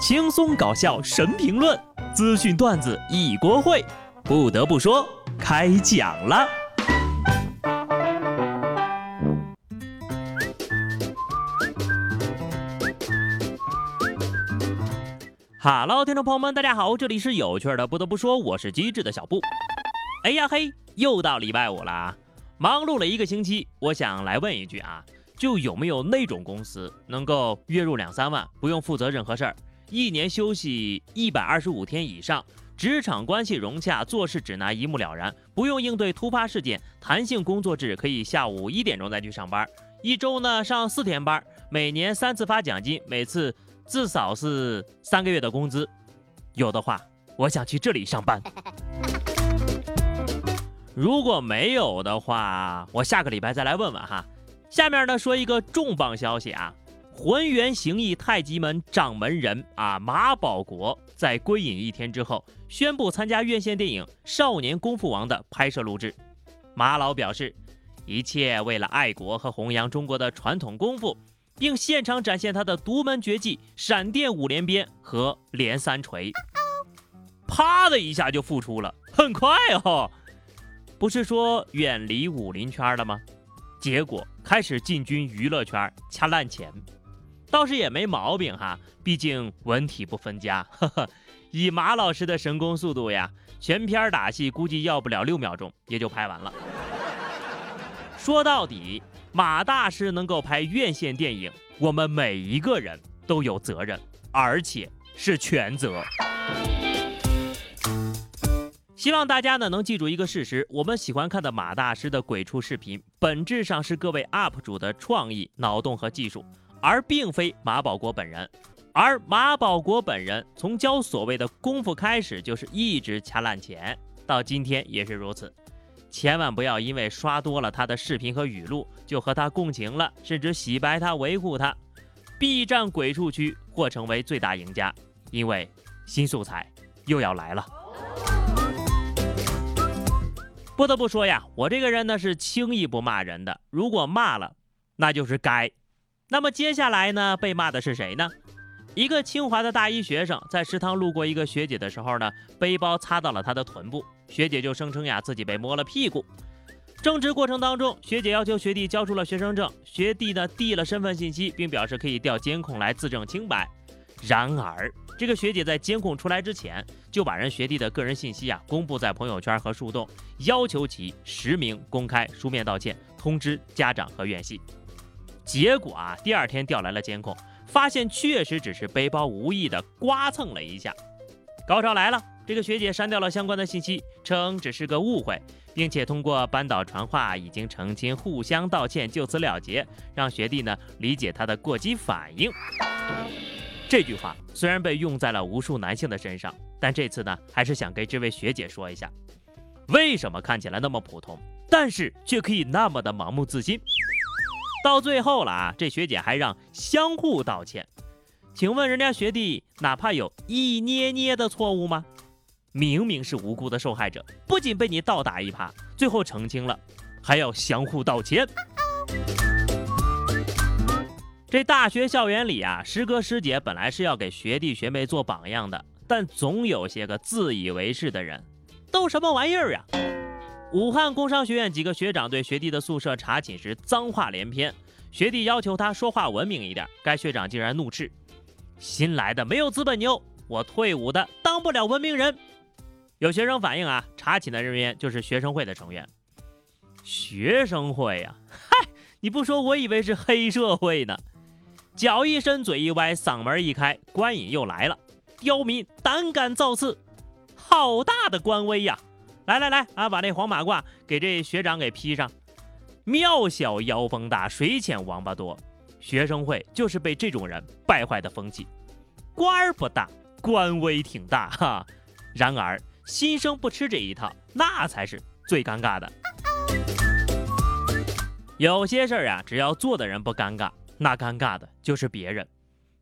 轻松搞笑神评论，资讯段子一锅烩。不得不说，开讲了。哈喽听众朋友们，大家好，这里是有趣的。不得不说，我是机智的小布。哎呀嘿，又到礼拜五了啊，忙碌了一个星期，我想来问一句啊，就有没有那种公司能够月入两三万，不用负责任何事儿，一年休息一百二十五天以上，职场关系融洽，做事指南一目了然，不用应对突发事件，弹性工作制，可以下午一点钟再去上班，一周呢上四天班，每年三次发奖金，每次。至少是三个月的工资，有的话，我想去这里上班。如果没有的话，我下个礼拜再来问问哈。下面呢说一个重磅消息啊，浑元形意太极门掌门人啊马保国在归隐一天之后，宣布参加院线电影《少年功夫王》的拍摄录制。马老表示，一切为了爱国和弘扬中国的传统功夫。并现场展现他的独门绝技——闪电五连鞭和连三锤，啪的一下就复出了，很快哦。不是说远离武林圈了吗？结果开始进军娱乐圈掐烂钱，倒是也没毛病哈，毕竟文体不分家。呵呵，以马老师的神功速度呀，全片打戏估计要不了六秒钟也就拍完了。说到底。马大师能够拍院线电影，我们每一个人都有责任，而且是全责。希望大家呢能记住一个事实：我们喜欢看的马大师的鬼畜视频，本质上是各位 UP 主的创意、脑洞和技术，而并非马保国本人。而马保国本人从教所谓的功夫开始，就是一直掐烂钱，到今天也是如此。千万不要因为刷多了他的视频和语录，就和他共情了，甚至洗白他、维护他。B 站鬼畜区或成为最大赢家，因为新素材又要来了。不得不说呀，我这个人呢是轻易不骂人的，如果骂了，那就是该。那么接下来呢，被骂的是谁呢？一个清华的大一学生在食堂路过一个学姐的时候呢，背包擦到了她的臀部，学姐就声称呀自己被摸了屁股。争执过程当中，学姐要求学弟交出了学生证，学弟呢递了身份信息，并表示可以调监控来自证清白。然而，这个学姐在监控出来之前，就把人学弟的个人信息啊公布在朋友圈和树洞，要求其实名公开书面道歉，通知家长和院系。结果啊，第二天调来了监控。发现确实只是背包无意的刮蹭了一下，高潮来了，这个学姐删掉了相关的信息，称只是个误会，并且通过班导传话已经澄清，互相道歉，就此了结，让学弟呢理解他的过激反应。这句话虽然被用在了无数男性的身上，但这次呢还是想给这位学姐说一下，为什么看起来那么普通，但是却可以那么的盲目自信。到最后了啊，这学姐还让相互道歉，请问人家学弟哪怕有一捏捏的错误吗？明明是无辜的受害者，不仅被你倒打一耙，最后澄清了，还要相互道歉。这大学校园里啊，师哥师姐本来是要给学弟学妹做榜样的，但总有些个自以为是的人，都什么玩意儿啊？武汉工商学院几个学长对学弟的宿舍查寝时脏话连篇，学弟要求他说话文明一点，该学长竟然怒斥：“新来的没有资本牛，我退伍的当不了文明人。”有学生反映啊，查寝的人员就是学生会的成员。学生会呀，嗨，你不说我以为是黑社会呢。脚一伸，嘴一歪，嗓门一开，官瘾又来了。刁民胆敢造次，好大的官威呀！来来来啊，把那黄马褂给这学长给披上。庙小妖风大，水浅王八多。学生会就是被这种人败坏的风气。官儿不大，官威挺大哈。然而新生不吃这一套，那才是最尴尬的。有些事儿啊，只要做的人不尴尬，那尴尬的就是别人。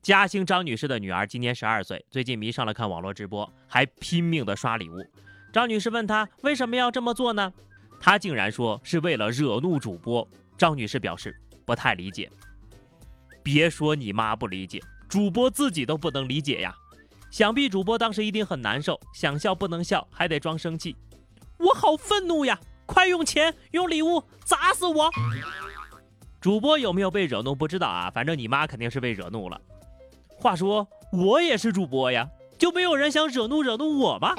嘉兴张女士的女儿今年十二岁，最近迷上了看网络直播，还拼命的刷礼物。张女士问他为什么要这么做呢？他竟然说是为了惹怒主播。张女士表示不太理解。别说你妈不理解，主播自己都不能理解呀。想必主播当时一定很难受，想笑不能笑，还得装生气。我好愤怒呀！快用钱、用礼物砸死我！主播有没有被惹怒不知道啊，反正你妈肯定是被惹怒了。话说我也是主播呀，就没有人想惹怒惹怒我吗？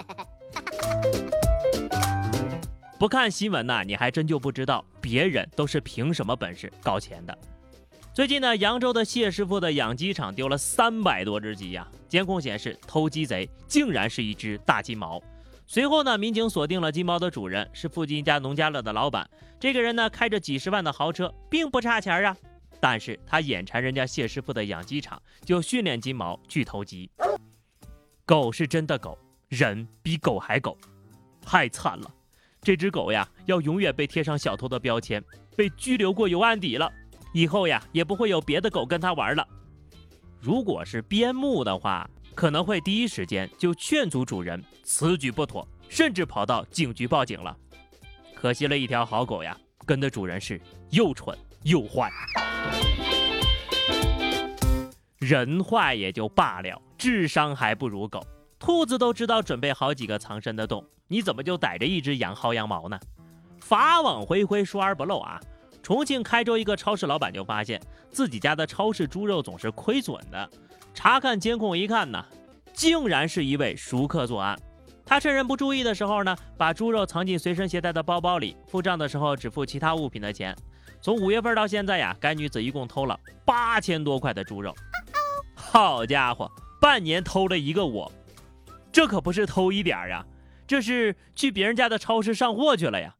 不看新闻呢，你还真就不知道别人都是凭什么本事搞钱的。最近呢，扬州的谢师傅的养鸡场丢了三百多只鸡呀，监控显示偷鸡贼竟然是一只大金毛。随后呢，民警锁定了金毛的主人是附近一家农家乐的老板。这个人呢，开着几十万的豪车，并不差钱啊。但是他眼馋人家谢师傅的养鸡场，就训练金毛去偷鸡。狗是真的狗，人比狗还狗，太惨了。这只狗呀，要永远被贴上小偷的标签，被拘留过油案底了。以后呀，也不会有别的狗跟他玩了。如果是边牧的话。可能会第一时间就劝阻主人此举不妥，甚至跑到警局报警了。可惜了一条好狗呀，跟的主人是又蠢又坏。人坏也就罢了，智商还不如狗。兔子都知道准备好几个藏身的洞，你怎么就逮着一只羊薅羊毛呢？法网恢恢，疏而不漏啊！重庆开州一个超市老板就发现自己家的超市猪肉总是亏损的。查看监控一看呢，竟然是一位熟客作案。他趁人不注意的时候呢，把猪肉藏进随身携带的包包里，付账的时候只付其他物品的钱。从五月份到现在呀，该女子一共偷了八千多块的猪肉。好家伙，半年偷了一个我，这可不是偷一点呀，这是去别人家的超市上货去了呀。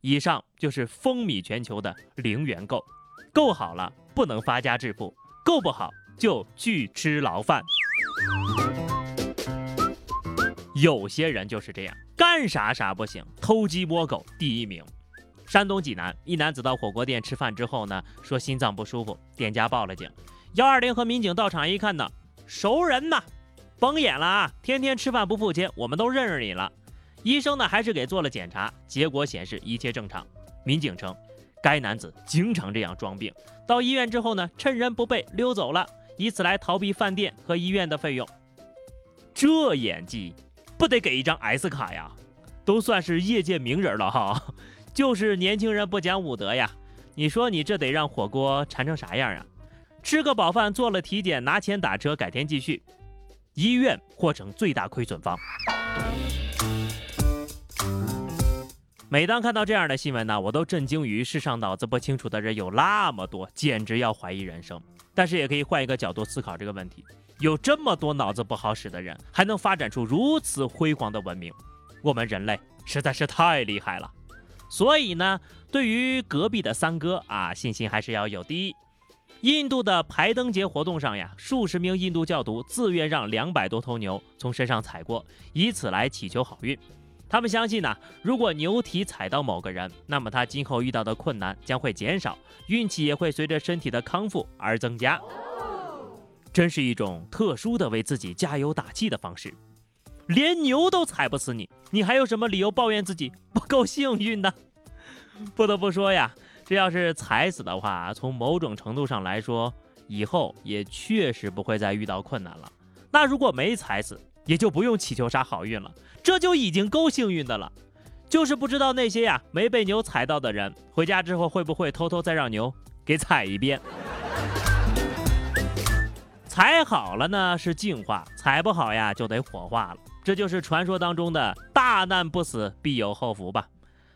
以上就是风靡全球的零元购，购好了不能发家致富，购不好。就去吃牢饭。有些人就是这样，干啥啥不行，偷鸡摸狗第一名。山东济南一男子到火锅店吃饭之后呢，说心脏不舒服，店家报了警。幺二零和民警到场一看呢，熟人呐，甭演了啊，天天吃饭不付钱，我们都认识你了。医生呢还是给做了检查，结果显示一切正常。民警称，该男子经常这样装病，到医院之后呢，趁人不备溜走了。以此来逃避饭店和医院的费用，这演技不得给一张 S 卡呀？都算是业界名人了哈，就是年轻人不讲武德呀！你说你这得让火锅馋成啥样啊？吃个饱饭，做了体检，拿钱打车，改天继续，医院或成最大亏损方。每当看到这样的新闻呢，我都震惊于世上脑子不清楚的人有那么多，简直要怀疑人生。但是也可以换一个角度思考这个问题：有这么多脑子不好使的人，还能发展出如此辉煌的文明，我们人类实在是太厉害了。所以呢，对于隔壁的三哥啊，信心还是要有的。印度的排灯节活动上呀，数十名印度教徒自愿让两百多头牛从身上踩过，以此来祈求好运。他们相信呢，如果牛蹄踩到某个人，那么他今后遇到的困难将会减少，运气也会随着身体的康复而增加。真是一种特殊的为自己加油打气的方式。连牛都踩不死你，你还有什么理由抱怨自己不够幸运呢？不得不说呀，这要是踩死的话，从某种程度上来说，以后也确实不会再遇到困难了。那如果没踩死，也就不用祈求啥好运了，这就已经够幸运的了。就是不知道那些呀没被牛踩到的人，回家之后会不会偷偷再让牛给踩一遍？踩好了呢是净化，踩不好呀就得火化了。这就是传说当中的大难不死必有后福吧。